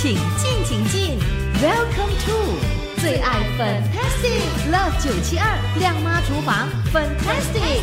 请进，请进，Welcome to 最爱 Fantastic Love 九七二亮妈厨房 Fantastic。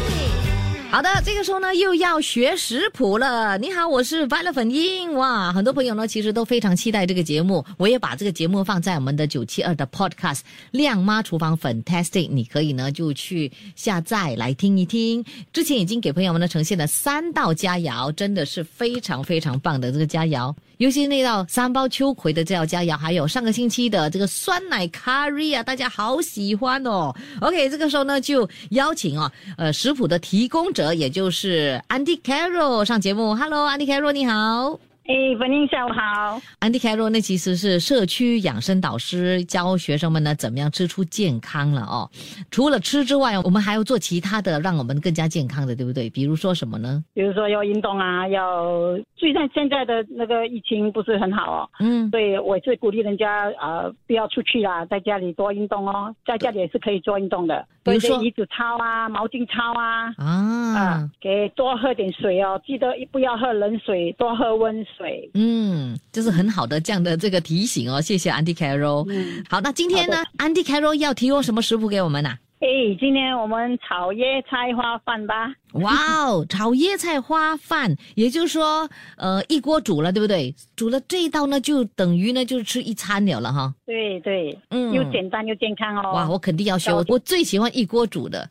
好的，这个时候呢又要学食谱了。你好，我是白了粉英。哇，很多朋友呢其实都非常期待这个节目，我也把这个节目放在我们的九七二的 Podcast《亮妈厨房 Fantastic》，你可以呢就去下载来听一听。之前已经给朋友们呢呈现了三道佳肴，真的是非常非常棒的这个佳肴。尤其那道三包秋葵的这道佳肴，还有上个星期的这个酸奶 curry 啊，大家好喜欢哦。OK，这个时候呢就邀请啊，呃，食谱的提供者，也就是 Andy Carroll 上节目。Hello，Andy Carroll，你好。哎，文英下午好。Andy Carroll 那其实是社区养生导师，教学生们呢怎么样吃出健康了哦。除了吃之外，我们还要做其他的，让我们更加健康的，对不对？比如说什么呢？比如说要运动啊，要。虽然现在的那个疫情不是很好哦，嗯，所以我是鼓励人家呃不要出去啦，在家里多运动哦，在家里也是可以做运动的，比如说椅子操啊、毛巾操啊，啊，给多喝点水哦，记得不要喝冷水，多喝温水。嗯，就是很好的这样的这个提醒哦，谢谢 Andy Carroll。嗯，好，那今天呢，Andy Carroll 要提供什么食谱给我们呢？哎，今天我们炒椰菜花饭吧。哇哦，炒椰菜花饭，也就是说，呃，一锅煮了，对不对？煮了这一道呢，就等于呢，就是吃一餐了了哈。对对，嗯，又简单又健康哦。哇，我肯定要学，我最喜欢一锅煮的。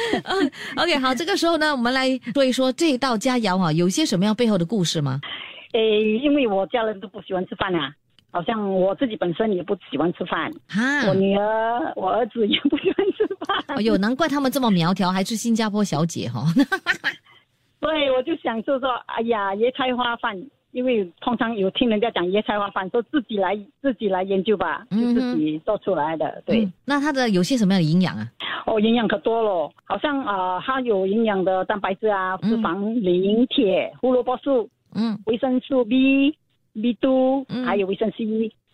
OK，好，这个时候呢，我们来说一说这一道佳肴哈，有些什么样背后的故事吗？诶，因为我家人都不喜欢吃饭啊。好像我自己本身也不喜欢吃饭，我女儿、我儿子也不喜欢吃饭。哎呦，难怪他们这么苗条，还是新加坡小姐哈。对，我就想就说，哎呀，椰菜花饭，因为通常有听人家讲椰菜花饭，说自己来自己来研究吧，就自己做出来的。对，那它的有些什么样的营养啊？哦，营养可多了，好像啊，它有营养的蛋白质啊，脂肪、磷、铁、胡萝卜素，嗯，维生素 B。B 度，还有维生素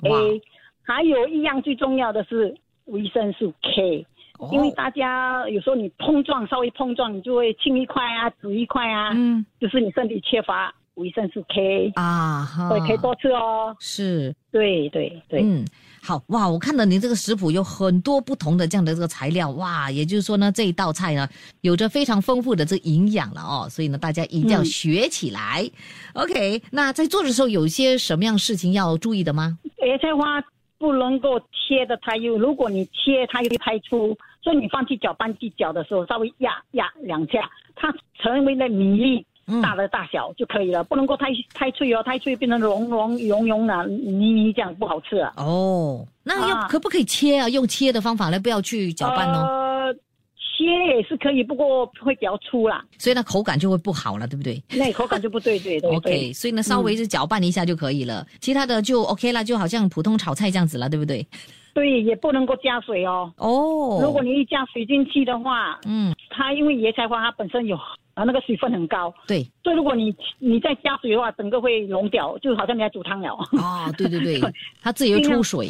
A，还有一样最重要的是维生素 K，因为大家有时候你碰撞稍微碰撞，你就会青一块啊，紫一块啊，嗯，就是你身体缺乏维生素 K 啊，所以可以多吃哦。是，对对对，嗯。好哇，我看到您这个食谱有很多不同的这样的这个材料哇，也就是说呢，这一道菜呢有着非常丰富的这营养了哦，所以呢大家一定要学起来。OK，那在做的时候有一些什么样事情要注意的吗？野菜花不能够切的太幼，如果你切它会太粗，所以你放去搅拌机搅的时候稍微压压两下，它成为了米粒。大的大小就可以了，不能够太太脆哦，太脆变成融融融融的泥泥这样不好吃啊。哦，那要可不可以切啊？用切的方法来，不要去搅拌哦。呃，切也是可以，不过会比较粗啦，所以呢口感就会不好了，对不对？那口感就不对，对对。OK，所以呢稍微是搅拌一下就可以了，其他的就 OK 了，就好像普通炒菜这样子了，对不对？对，也不能够加水哦。哦，如果你一加水进去的话，嗯，它因为野菜花它本身有。啊，那个水分很高，对，所以如果你你再加水的话，整个会溶掉，就好像你在煮汤了。啊，对对对，它自己会出水。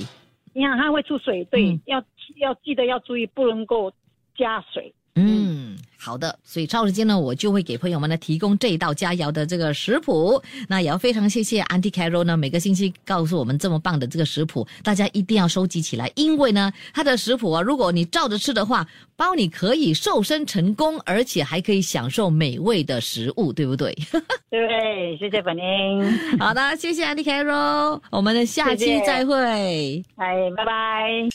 你看它会出水，对，要要记得要注意，不能够加水。嗯。好的，所以超时间呢，我就会给朋友们呢提供这一道佳肴的这个食谱。那也要非常谢谢 Auntie Carol 呢，每个星期告诉我们这么棒的这个食谱，大家一定要收集起来，因为呢，它的食谱啊，如果你照着吃的话，包你可以瘦身成功，而且还可以享受美味的食物，对不对？对，谢谢本英。好的，谢谢 Auntie Carol，我们的下期再会。哎，拜拜。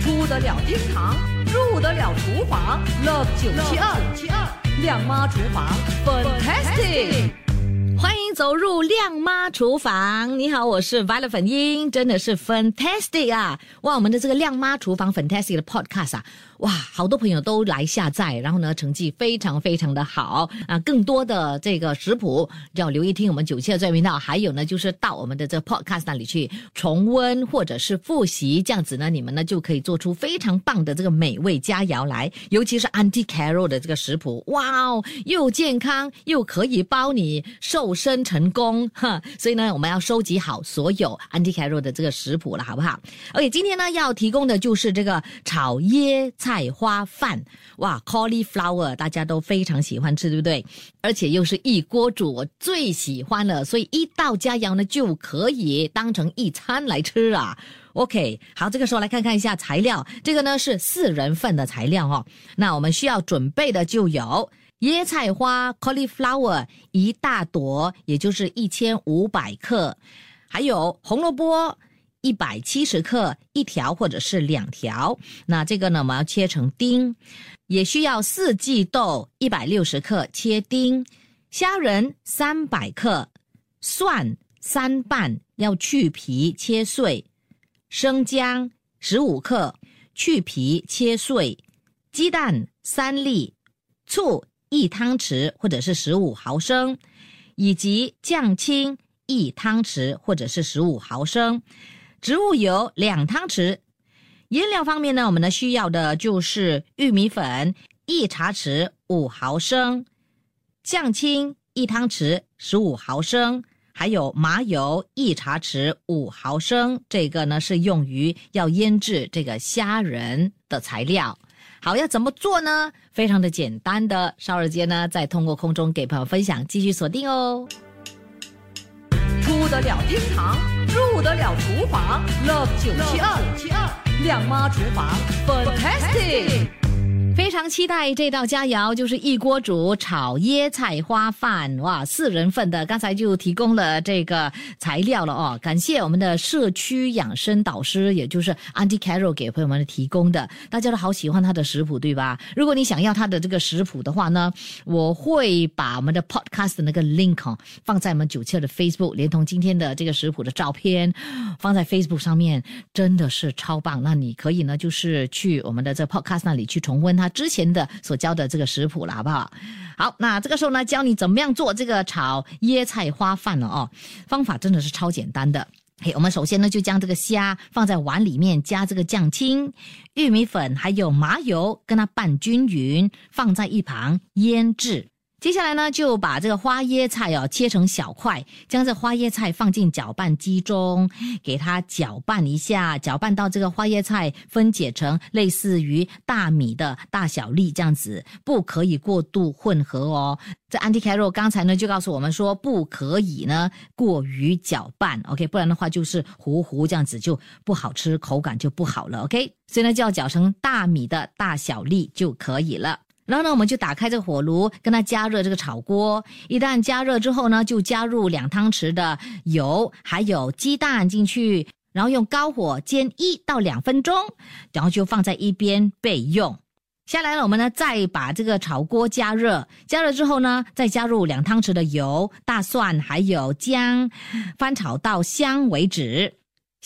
出得了厅堂。入得厨房，Love 九七二，亮妈厨房，Fantastic。欢迎走入亮妈厨房。你好，我是 Violet 粉英，真的是 fantastic 啊！哇，我们的这个亮妈厨房 fantastic 的 podcast 啊，哇，好多朋友都来下载，然后呢，成绩非常非常的好啊！更多的这个食谱要留意听我们九七的专频道，还有呢，就是到我们的这个 podcast 那里去重温或者是复习，这样子呢，你们呢就可以做出非常棒的这个美味佳肴来。尤其是 Auntie Carol 的这个食谱，哇哦，又健康又可以包你瘦。瘦身成功，哈，所以呢，我们要收集好所有 Andy Carroll 的这个食谱了，好不好？OK，今天呢要提供的就是这个炒椰菜花饭，哇，cauliflower 大家都非常喜欢吃，对不对？而且又是一锅煮，我最喜欢了，所以一道佳肴呢就可以当成一餐来吃啊。OK，好，这个时候来看看一下材料，这个呢是四人份的材料哦。那我们需要准备的就有。椰菜花 （cauliflower） 一大朵，也就是一千五百克，还有红萝卜一百七十克，一条或者是两条。那这个呢，我们要切成丁。也需要四季豆一百六十克，切丁。虾仁三百克，蒜三瓣要去皮切碎。生姜十五克，去皮切碎。鸡蛋三粒，醋。一汤匙或者是十五毫升，以及酱青一汤匙或者是十五毫升，植物油两汤匙。颜料方面呢，我们呢需要的就是玉米粉一茶匙五毫升，酱青一汤匙十五毫升，还有麻油一茶匙五毫升。这个呢是用于要腌制这个虾仁的材料。好，要怎么做呢？非常的简单的，稍后间呢再通过空中给朋友分享，继续锁定哦。出得了厅堂，入得了厨房，Love 九七二，亮妈厨房，Fantastic。非常期待这道佳肴，就是一锅煮炒椰菜花饭，哇，四人份的。刚才就提供了这个材料了哦，感谢我们的社区养生导师，也就是 Andy Carroll 给朋友们提供的。大家都好喜欢他的食谱，对吧？如果你想要他的这个食谱的话呢，我会把我们的 Podcast 那个 link 哦放在我们九七的 Facebook，连同今天的这个食谱的照片放在 Facebook 上面，真的是超棒。那你可以呢，就是去我们的这 Podcast 那里去重温它。之前的所教的这个食谱了，好不好？好，那这个时候呢，教你怎么样做这个炒椰菜花饭了哦。方法真的是超简单的。嘿，我们首先呢，就将这个虾放在碗里面，加这个酱青、玉米粉还有麻油，跟它拌均匀，放在一旁腌制。接下来呢，就把这个花椰菜哦切成小块，将这花椰菜放进搅拌机中，给它搅拌一下，搅拌到这个花椰菜分解成类似于大米的大小粒这样子，不可以过度混合哦。这 Andy Carroll 刚才呢就告诉我们说，不可以呢过于搅拌，OK，不然的话就是糊糊这样子就不好吃，口感就不好了，OK，所以呢就要搅成大米的大小粒就可以了。然后呢，我们就打开这个火炉，跟它加热这个炒锅。一旦加热之后呢，就加入两汤匙的油，还有鸡蛋进去，然后用高火煎一到两分钟，然后就放在一边备用。下来了，我们呢再把这个炒锅加热，加热之后呢，再加入两汤匙的油、大蒜还有姜，翻炒到香为止。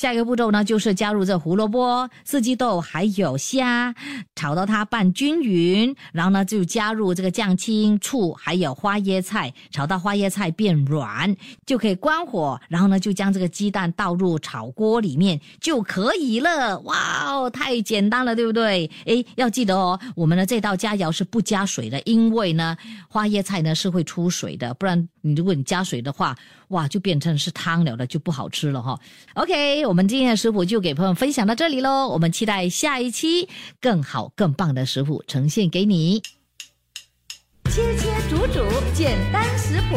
下一个步骤呢，就是加入这胡萝卜、四季豆还有虾，炒到它拌均匀，然后呢就加入这个酱青、醋还有花椰菜，炒到花椰菜变软就可以关火，然后呢就将这个鸡蛋倒入炒锅里面就可以了。哇哦，太简单了，对不对？诶，要记得哦，我们的这道佳肴是不加水的，因为呢花椰菜呢是会出水的，不然你如果你加水的话。哇，就变成是汤了的，就不好吃了哈。OK，我们今天的食谱就给朋友分享到这里喽。我们期待下一期更好更棒的食谱呈现给你。切切煮煮，简单食谱，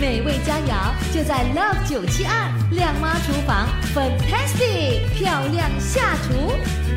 美味佳肴就在 Love 九七二靓妈厨房，Fantastic 漂亮下厨。